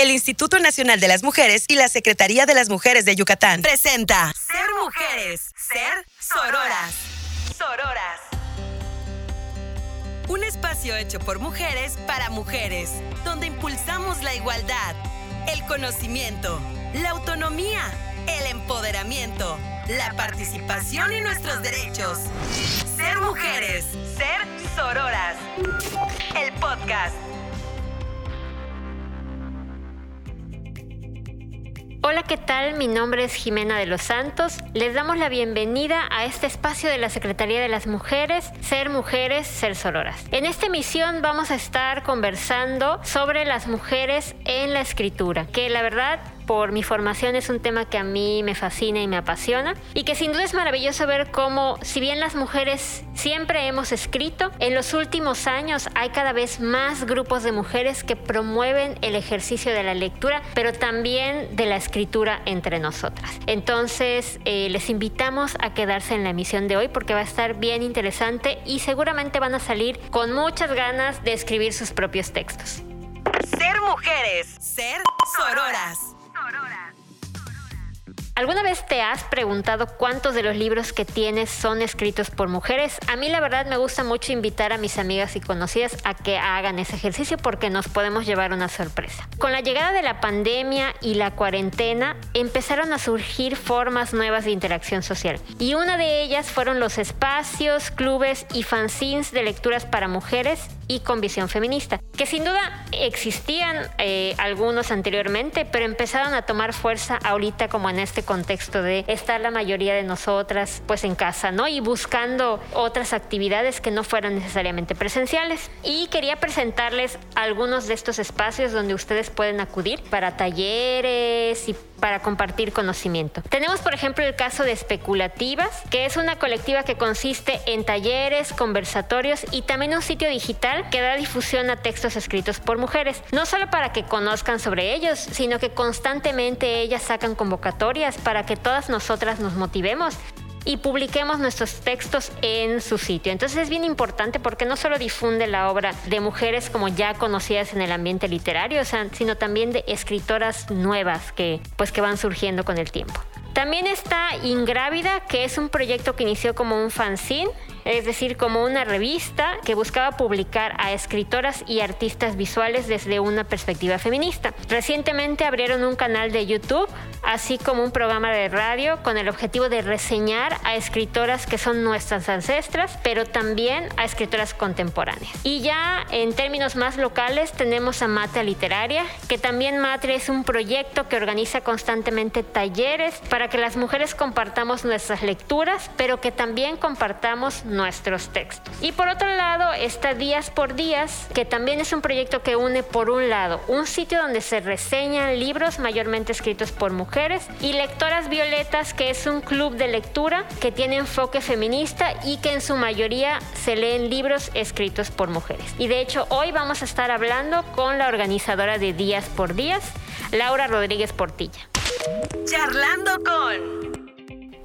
el Instituto Nacional de las Mujeres y la Secretaría de las Mujeres de Yucatán presenta Ser Mujeres, Ser Sororas. Sororas. Un espacio hecho por mujeres para mujeres, donde impulsamos la igualdad, el conocimiento, la autonomía, el empoderamiento, la participación y nuestros derechos. Ser mujeres, ser sororas. El podcast. Hola, ¿qué tal? Mi nombre es Jimena de los Santos. Les damos la bienvenida a este espacio de la Secretaría de las Mujeres, Ser Mujeres, Ser Sororas. En esta emisión vamos a estar conversando sobre las mujeres en la escritura, que la verdad por mi formación es un tema que a mí me fascina y me apasiona y que sin duda es maravilloso ver cómo si bien las mujeres siempre hemos escrito, en los últimos años hay cada vez más grupos de mujeres que promueven el ejercicio de la lectura, pero también de la escritura entre nosotras. Entonces eh, les invitamos a quedarse en la emisión de hoy porque va a estar bien interesante y seguramente van a salir con muchas ganas de escribir sus propios textos. Ser mujeres, ser sororas. ¿Alguna vez te has preguntado cuántos de los libros que tienes son escritos por mujeres? A mí la verdad me gusta mucho invitar a mis amigas y conocidas a que hagan ese ejercicio porque nos podemos llevar una sorpresa. Con la llegada de la pandemia y la cuarentena empezaron a surgir formas nuevas de interacción social y una de ellas fueron los espacios, clubes y fanzines de lecturas para mujeres y con visión feminista, que sin duda existían eh, algunos anteriormente, pero empezaron a tomar fuerza ahorita como en este contexto de estar la mayoría de nosotras pues en casa, ¿no? Y buscando otras actividades que no fueran necesariamente presenciales. Y quería presentarles algunos de estos espacios donde ustedes pueden acudir para talleres y para compartir conocimiento. Tenemos, por ejemplo, el caso de Especulativas, que es una colectiva que consiste en talleres, conversatorios y también un sitio digital que da difusión a textos escritos por mujeres, no solo para que conozcan sobre ellos, sino que constantemente ellas sacan convocatorias para que todas nosotras nos motivemos y publiquemos nuestros textos en su sitio. Entonces es bien importante porque no solo difunde la obra de mujeres como ya conocidas en el ambiente literario, sino también de escritoras nuevas que pues que van surgiendo con el tiempo. También está Ingrávida, que es un proyecto que inició como un fanzine es decir, como una revista que buscaba publicar a escritoras y artistas visuales desde una perspectiva feminista. Recientemente abrieron un canal de YouTube, así como un programa de radio con el objetivo de reseñar a escritoras que son nuestras ancestras, pero también a escritoras contemporáneas. Y ya en términos más locales tenemos a Matria Literaria, que también Matria es un proyecto que organiza constantemente talleres para que las mujeres compartamos nuestras lecturas, pero que también compartamos nuestros textos. Y por otro lado está Días por Días, que también es un proyecto que une por un lado un sitio donde se reseñan libros mayormente escritos por mujeres y Lectoras Violetas, que es un club de lectura que tiene enfoque feminista y que en su mayoría se leen libros escritos por mujeres. Y de hecho hoy vamos a estar hablando con la organizadora de Días por Días, Laura Rodríguez Portilla. Charlando con...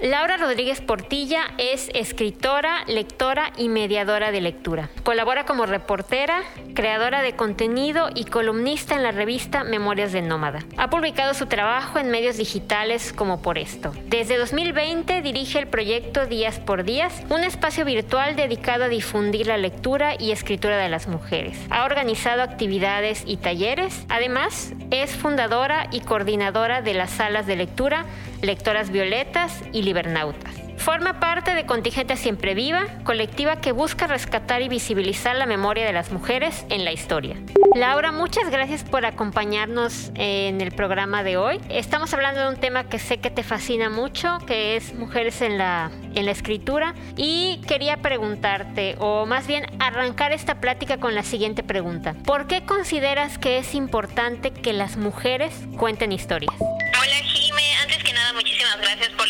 Laura Rodríguez Portilla es escritora, lectora y mediadora de lectura. Colabora como reportera, creadora de contenido y columnista en la revista Memorias de Nómada. Ha publicado su trabajo en medios digitales como Por Esto. Desde 2020 dirige el proyecto Días por Días, un espacio virtual dedicado a difundir la lectura y escritura de las mujeres. Ha organizado actividades y talleres. Además, es fundadora y coordinadora de las salas de lectura Lectoras Violetas y Libernautas. Forma parte de Contingente Siempre Viva, colectiva que busca rescatar y visibilizar la memoria de las mujeres en la historia. Laura, muchas gracias por acompañarnos en el programa de hoy. Estamos hablando de un tema que sé que te fascina mucho, que es mujeres en la, en la escritura. Y quería preguntarte, o más bien arrancar esta plática con la siguiente pregunta. ¿Por qué consideras que es importante que las mujeres cuenten historias?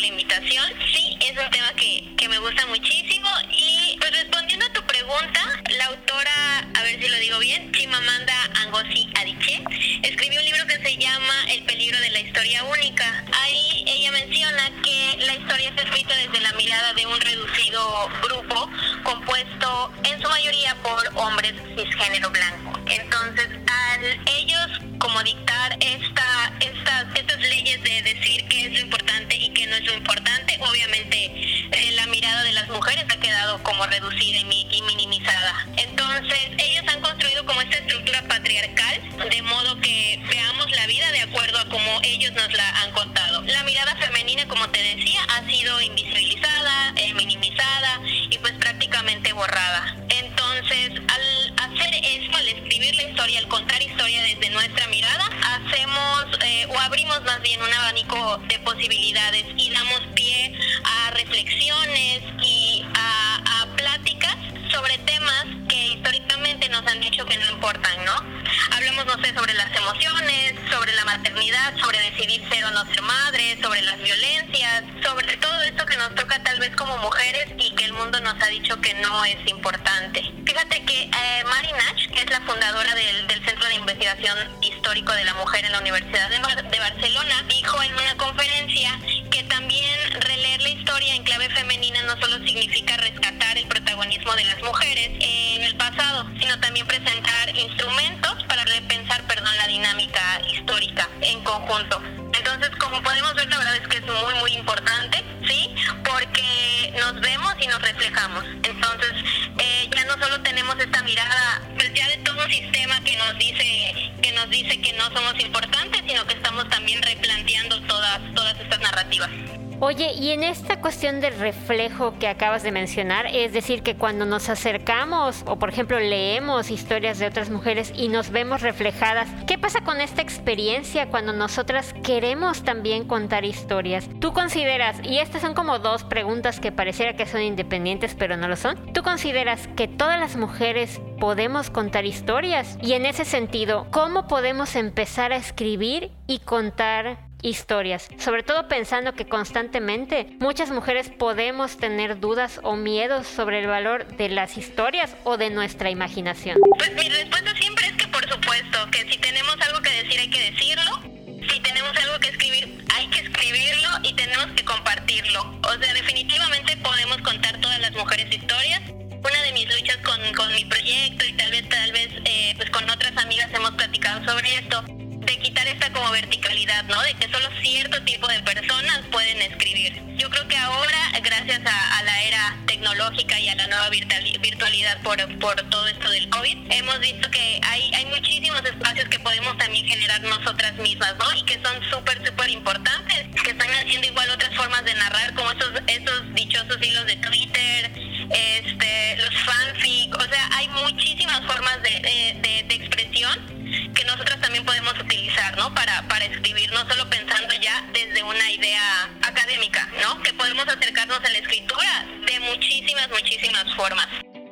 la invitación. Sí, es un tema que, que me gusta muchísimo y pues respondiendo a tu pregunta, la autora, a ver si lo digo bien, Chimamanda Ngozi Adichie, escribió un libro que se llama El peligro de la historia única. Ahí ella menciona que la historia está escrita desde la mirada de un reducido grupo compuesto en su mayoría por hombres cisgénero blanco. Entonces, al ellos como dictar esta, esta, estas leyes de decir que es lo importante también es lo importante. Obviamente eh, la mirada de las mujeres ha quedado como reducida y minimizada. Entonces ellos han construido como esta estructura patriarcal, de modo que veamos la vida de acuerdo a como ellos nos la han contado. La mirada femenina, como te decía, ha sido invisibilizada, eh, minimizada y pues prácticamente borrada. Historia, al contar historia desde nuestra mirada, hacemos eh, o abrimos más bien un abanico de posibilidades y damos pie a reflexiones y a, a pláticas sobre temas que históricamente nos han dicho que no importan, ¿no? Hablamos, no sé, sobre las emociones, sobre la maternidad, sobre decidir ser o no ser madre, sobre las violencias, sobre tal vez como mujeres y que el mundo nos ha dicho que no es importante. Fíjate que eh, Mari que es la fundadora del, Centro de Investigación Histórico de la Mujer en la Universidad de, de Barcelona, dijo en una conferencia que también releer la historia en clave femenina no solo significa rescatar de las mujeres en el pasado, sino también presentar instrumentos para repensar, perdón, la dinámica histórica en conjunto. Entonces, como podemos ver, la verdad es que es muy, muy importante, ¿sí? Porque nos vemos y nos reflejamos. Entonces, eh, ya no solo tenemos esta mirada, pues ya de todo un sistema que nos dice que nos dice que no somos importantes, sino que estamos también replanteando todas, todas estas narrativas. Oye, y en esta cuestión del reflejo que acabas de mencionar, es decir, que cuando nos acercamos o por ejemplo leemos historias de otras mujeres y nos vemos reflejadas, ¿qué pasa con esta experiencia cuando nosotras queremos también contar historias? ¿Tú consideras, y estas son como dos preguntas que pareciera que son independientes pero no lo son, ¿tú consideras que todas las mujeres podemos contar historias? Y en ese sentido, ¿cómo podemos empezar a escribir y contar historias, sobre todo pensando que constantemente muchas mujeres podemos tener dudas o miedos sobre el valor de las historias o de nuestra imaginación. Pues mi respuesta siempre es que por supuesto, que si tenemos algo que decir hay que decirlo, si tenemos algo que escribir hay que escribirlo y tenemos que compartirlo. O sea, definitivamente podemos contar todas las mujeres historias. Una de mis luchas con, con mi proyecto y tal vez, tal vez, eh, pues con otras amigas hemos platicado sobre esto de quitar esta como verticalidad, ¿no? De que solo cierto tipo de personas pueden escribir. Yo creo que ahora, gracias a, la era tecnológica y a la nueva virtualidad por, por todo esto del COVID, hemos visto que hay, hay muchísimos espacios que podemos también generar nosotras mismas, ¿no? Y que son súper, súper importantes, que están haciendo igual otras formas de narrar, como esos, ya desde una idea académica, ¿no? Que podemos acercarnos a la escritura de muchísimas, muchísimas formas.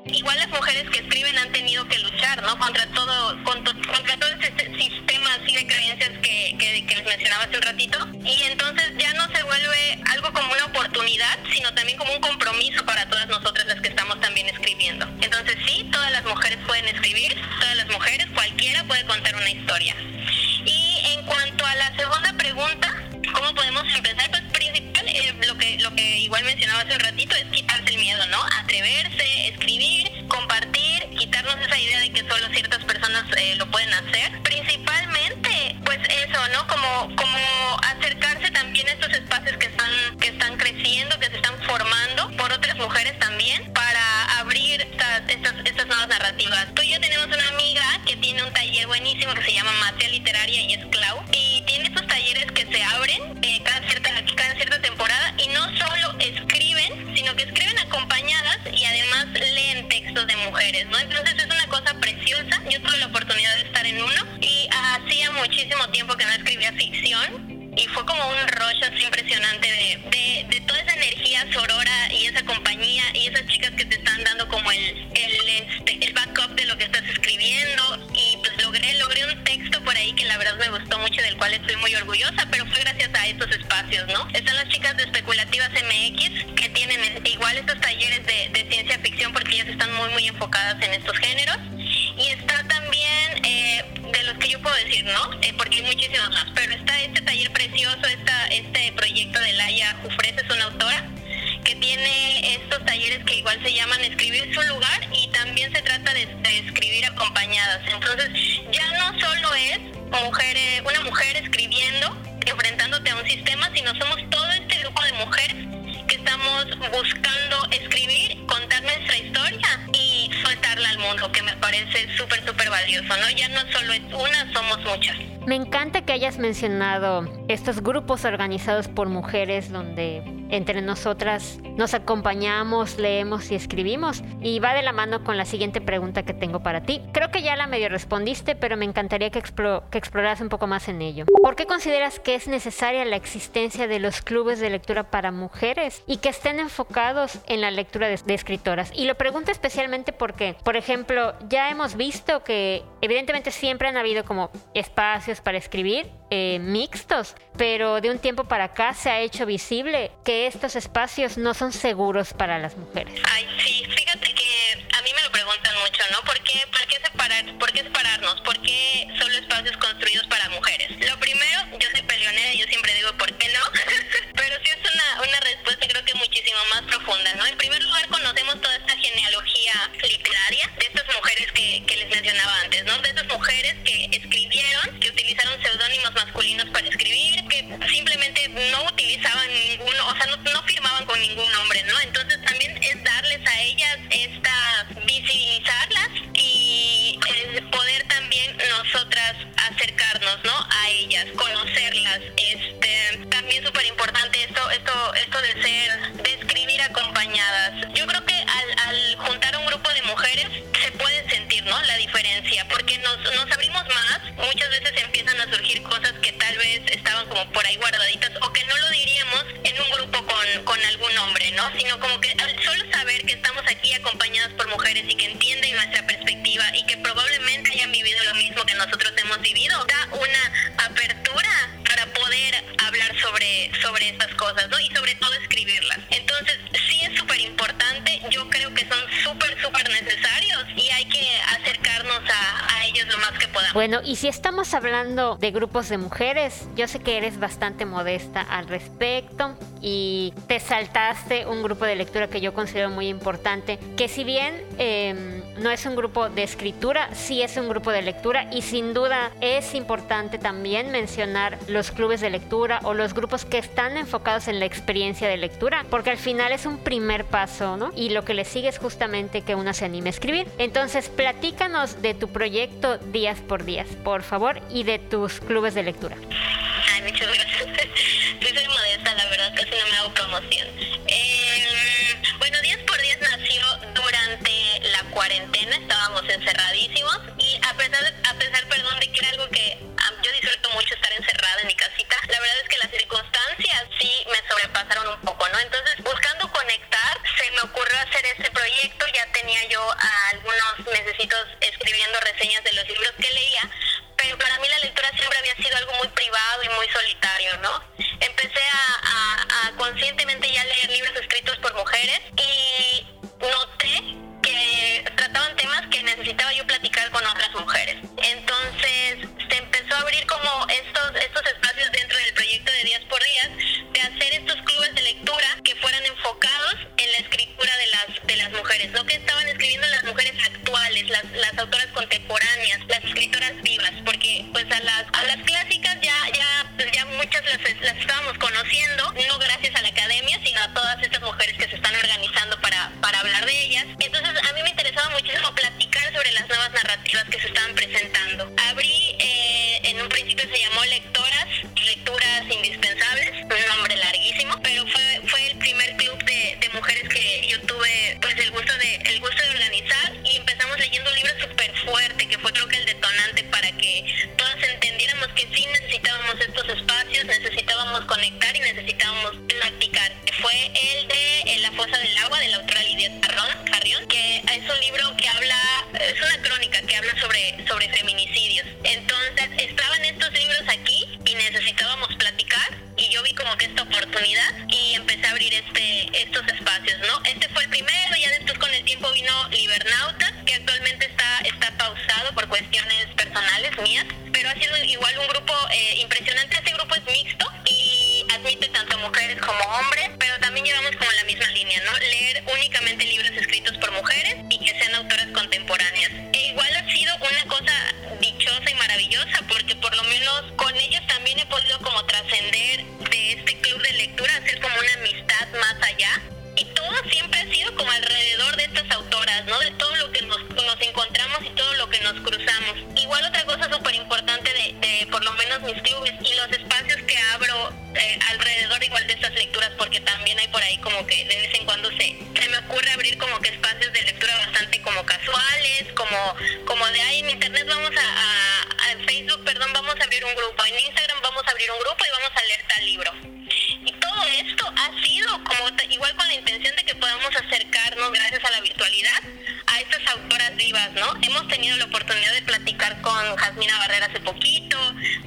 Igual las mujeres que escriben han tenido que luchar, ¿no? Contra todo, contra, todo este sistema así de creencias que, que, que les mencionaba hace un ratito. Y entonces ya no se vuelve algo como una oportunidad, sino también como un compromiso para todas nosotras las que estamos también escribiendo. Entonces sí, todas las mujeres pueden escribir, todas las mujeres, cualquiera puede contar una historia. Y en cuanto a la segunda pregunta, ¿cómo podemos empezar? Pues principal, eh, lo que lo que igual mencionaba hace un ratito es quitarse el miedo, ¿no? Atreverse, escribir, compartir, quitarnos esa idea de que solo ciertas personas eh, lo pueden hacer. Principalmente, pues eso, ¿no? Como como acercarse también a estos espacios que están que están creciendo, que se están formando por otras mujeres también para abrir estas estas, estas nuevas narrativas. Tú y yo tenemos una taller buenísimo que se llama Matea Literaria y es Clau y tiene estos talleres que se abren eh, cada, cierta, cada cierta temporada y no solo escriben, sino que escriben acompañadas y además leen textos de mujeres, ¿no? Entonces es una cosa preciosa. Yo tuve la oportunidad de estar en uno y hacía muchísimo tiempo que no escribía ficción y fue como un rollo así impresionante de, de, toda esa energía sorora y esa compañía y esas chicas que te están dando como el me gustó mucho del cual estoy muy orgullosa, pero fue gracias a estos espacios, ¿no? Están las chicas de Especulativas MX que tienen igual estos talleres de, de ciencia ficción porque ellas están muy muy enfocadas en estos géneros y está también eh, de los que yo puedo decir, ¿no? Eh, porque hay muchísimos más, pero está este taller precioso, esta, este proyecto de Laia Jufres, es una autora que tiene estos talleres que igual se llaman Escribir su lugar y también se trata de, escribir acompañadas. Entonces ya no solo es mujeres, eh, una mujer escribiendo, enfrentándote a un sistema, sino somos todo este grupo de mujeres que estamos buscando escribir, contar nuestra historia y soltarla al mundo, que me parece súper, súper valioso, ¿no? Ya no solo es una, somos muchas. Me encanta que hayas mencionado estos grupos organizados por mujeres donde entre nosotras nos acompañamos, leemos y escribimos. Y va de la mano con la siguiente pregunta que tengo para ti. Creo que ya la medio respondiste, pero me encantaría que, que exploras un poco más en ello. ¿Por qué consideras que es necesaria la existencia de los clubes de lectura para mujeres y que estén enfocados en la lectura de, de escritoras? Y lo pregunto especialmente porque, por ejemplo, ya hemos visto que evidentemente siempre han habido como espacios para escribir eh, mixtos, pero de un tiempo para acá se ha hecho visible que estos espacios no son seguros para las mujeres. Ay, sí, fíjate que a mí me lo preguntan mucho, ¿no? ¿Por qué, por qué, separar, por qué separarnos? ¿Por qué solo espacios construidos para mujeres? Lo primero, diferencia, porque nos, nos abrimos más, muchas veces empiezan a surgir cosas que tal vez estaban como por ahí guardaditas o que no lo diríamos en un grupo con, con algún hombre, ¿no? Sino como que al solo saber que estamos aquí acompañadas por mujeres y que entienden nuestra perspectiva y que probablemente hayan vivido lo mismo que nosotros hemos vivido, da una apertura para poder hablar sobre, sobre estas cosas, ¿no? Y sobre más que. Bueno, y si estamos hablando de grupos de mujeres, yo sé que eres bastante modesta al respecto y te saltaste un grupo de lectura que yo considero muy importante, que si bien eh, no es un grupo de escritura, sí es un grupo de lectura y sin duda es importante también mencionar los clubes de lectura o los grupos que están enfocados en la experiencia de lectura, porque al final es un primer paso, ¿no? Y lo que le sigue es justamente que uno se anime a escribir. Entonces, platícanos de tu proyecto Días por Días, por favor, y de tus clubes de lectura. Ay, muchas gracias. Sí, soy modesta, la verdad, casi no me hago promoción. Eh, bueno, Días por Días cuarentena, estábamos encerradísimos y a mujeres, no que estaban escribiendo las mujeres actuales, las, las autoras contemporáneas, las escritoras vivas, porque pues a las, a las clásicas ya, ya, pues, ya muchas las, las estábamos conociendo, no gracias a la academia, sino a todas estas mujeres que se están organizando para, para hablar de ellas. Entonces a mí me interesaba muchísimo platicar sobre las nuevas narrativas que se estaban presentando. Necesitábamos practicar. Fue el de en La fosa del agua de la autora Lidia Carrión, que es un libro que habla, es una crónica que habla sobre, sobre feminicidios. Entonces estaban estos libros aquí y necesitábamos platicar y yo vi como que esta oportunidad y empecé a abrir este estos espacios, ¿no? Este fue el primero, ya después con el tiempo vino Libernautas, que actualmente está, está pausado por cuestiones personales mías, pero ha sido igual un grupo como que de vez en cuando se, se me ocurre abrir como que espacios de lectura bastante como casuales, como, como de ahí en internet vamos a, a, Facebook, perdón, vamos a abrir un grupo, en Instagram vamos a abrir un grupo y vamos a leer tal libro. Y todo esto ha sido como igual con la intención de que podamos acercarnos gracias a la virtualidad a estas autoras vivas, ¿no? Hemos tenido la oportunidad de platicar con Jasmina Barrera hace poquito,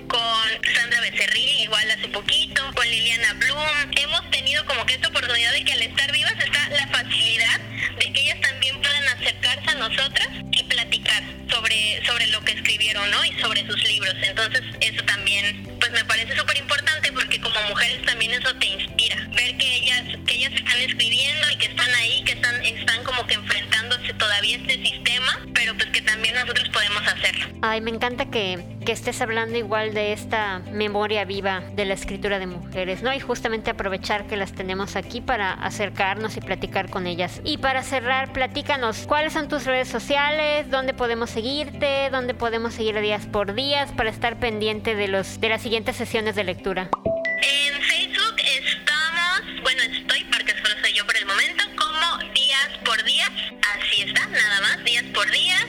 con Sandra Becerril igual hace poquito, con Liliana Bloom. Hemos tenido como que que al estar vivas está la facilidad de que ellas también puedan acercarse a nosotras y platicar sobre, sobre lo que escribieron, ¿no? Y sobre sus libros. Entonces, eso también, pues me parece súper importante porque como mujeres también eso te inspira. Ver que ellas, que ellas están escribiendo y que están ahí, que están, están como que enfrentándose todavía a este sistema, pero pues que también nosotros podemos hacerlo. Ay, me encanta que, que estés hablando igual de esta memoria viva de la escritura de mujeres, ¿no? Y justamente aprovechar que las tenemos aquí para acercarnos y platicar con ellas. Y para cerrar, platícanos, ¿cuáles son tus redes sociales? ¿Dónde podemos seguirte? ¿Dónde podemos seguir días por días para estar pendiente de, los, de las siguientes sesiones de lectura? En Facebook estamos, bueno, estoy días por días, así está, nada más, días por días.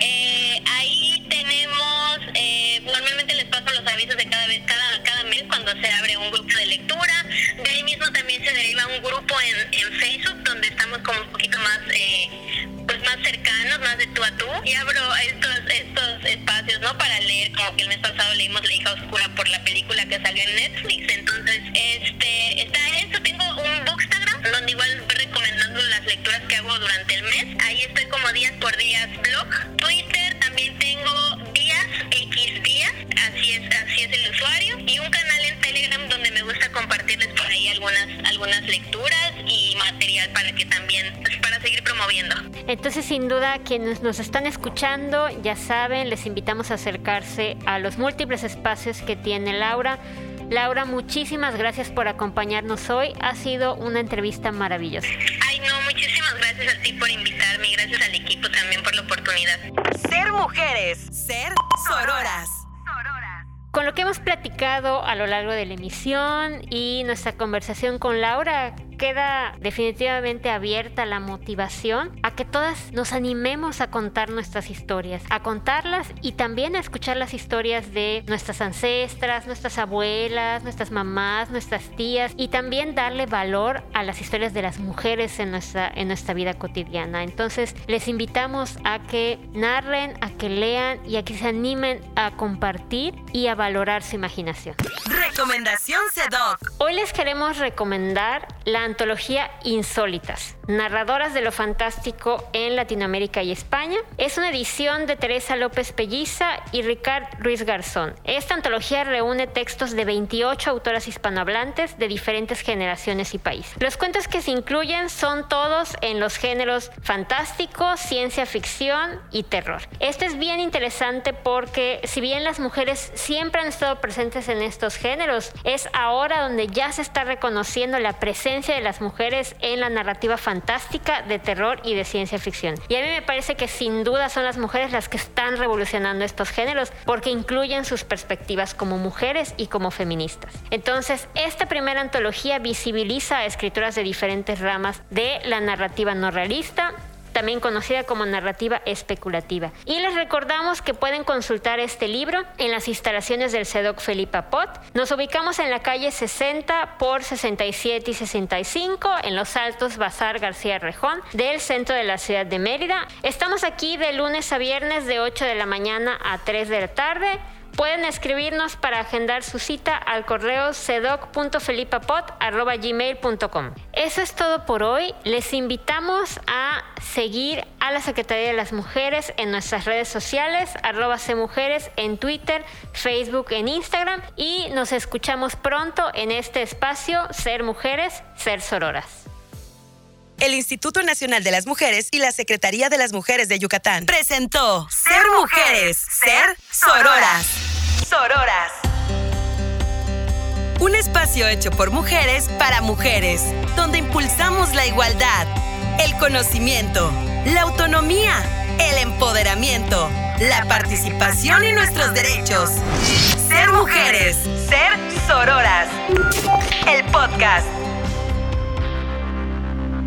Eh, ahí tenemos, eh, normalmente les paso los avisos de cada vez, cada, cada mes cuando se abre un grupo de lectura. De ahí mismo también se deriva un grupo en, en Facebook donde estamos como un poquito más, eh, pues más cercanos, más de tú a tú. Y abro estos, estos espacios, ¿no? Para leer, como que el mes pasado leímos La hija oscura por la película que salió en Netflix. Entonces, este, está eso. Tengo un Bookstagram donde igual que hago durante el mes. Ahí estoy como días por días blog. Twitter también tengo días X días, así es, así es el usuario. Y un canal en Telegram donde me gusta compartirles por ahí algunas, algunas lecturas y material para que también, pues, para seguir promoviendo. Entonces, sin duda, quienes nos están escuchando, ya saben, les invitamos a acercarse a los múltiples espacios que tiene Laura. Laura, muchísimas gracias por acompañarnos hoy. Ha sido una entrevista maravillosa. Gracias a ti por invitarme y gracias al equipo también por la oportunidad. Ser mujeres, ser sororas. Con lo que hemos platicado a lo largo de la emisión y nuestra conversación con Laura, queda definitivamente abierta la motivación a que todas nos animemos a contar nuestras historias, a contarlas y también a escuchar las historias de nuestras ancestras, nuestras abuelas, nuestras mamás, nuestras tías y también darle valor a las historias de las mujeres en nuestra, en nuestra vida cotidiana. Entonces les invitamos a que narren, a que lean y a que se animen a compartir y a valorar su imaginación. Recomendación CEDOC. Hoy les queremos recomendar la antología Insólitas, narradoras de lo fantástico en Latinoamérica y España. Es una edición de Teresa López Pelliza y Ricard Ruiz Garzón. Esta antología reúne textos de 28 autoras hispanohablantes de diferentes generaciones y países. Los cuentos que se incluyen son todos en los géneros fantástico, ciencia ficción y terror. Esto es bien interesante porque si bien las mujeres siempre han estado presentes en estos géneros, es ahora donde ya se está reconociendo la presencia de las mujeres en la narrativa fantástica, de terror y de ciencia ficción. Y a mí me parece que sin duda son las mujeres las que están revolucionando estos géneros porque incluyen sus perspectivas como mujeres y como feministas. Entonces, esta primera antología visibiliza a escritoras de diferentes ramas de la narrativa no realista, también conocida como narrativa especulativa. Y les recordamos que pueden consultar este libro en las instalaciones del CEDOC Felipe Pot. Nos ubicamos en la calle 60 por 67 y 65 en Los Altos Bazar García Rejón del centro de la ciudad de Mérida. Estamos aquí de lunes a viernes de 8 de la mañana a 3 de la tarde. Pueden escribirnos para agendar su cita al correo sedoc.felipapot.gmail.com. Eso es todo por hoy. Les invitamos a seguir a la Secretaría de las Mujeres en nuestras redes sociales, arroba Mujeres en Twitter, Facebook, en Instagram y nos escuchamos pronto en este espacio Ser Mujeres, Ser Sororas. El Instituto Nacional de las Mujeres y la Secretaría de las Mujeres de Yucatán presentó Ser Mujeres, Ser Sororas. Sororas. Un espacio hecho por mujeres para mujeres, donde impulsamos la igualdad, el conocimiento, la autonomía, el empoderamiento, la participación y nuestros derechos. Ser mujeres, ser sororas. El podcast.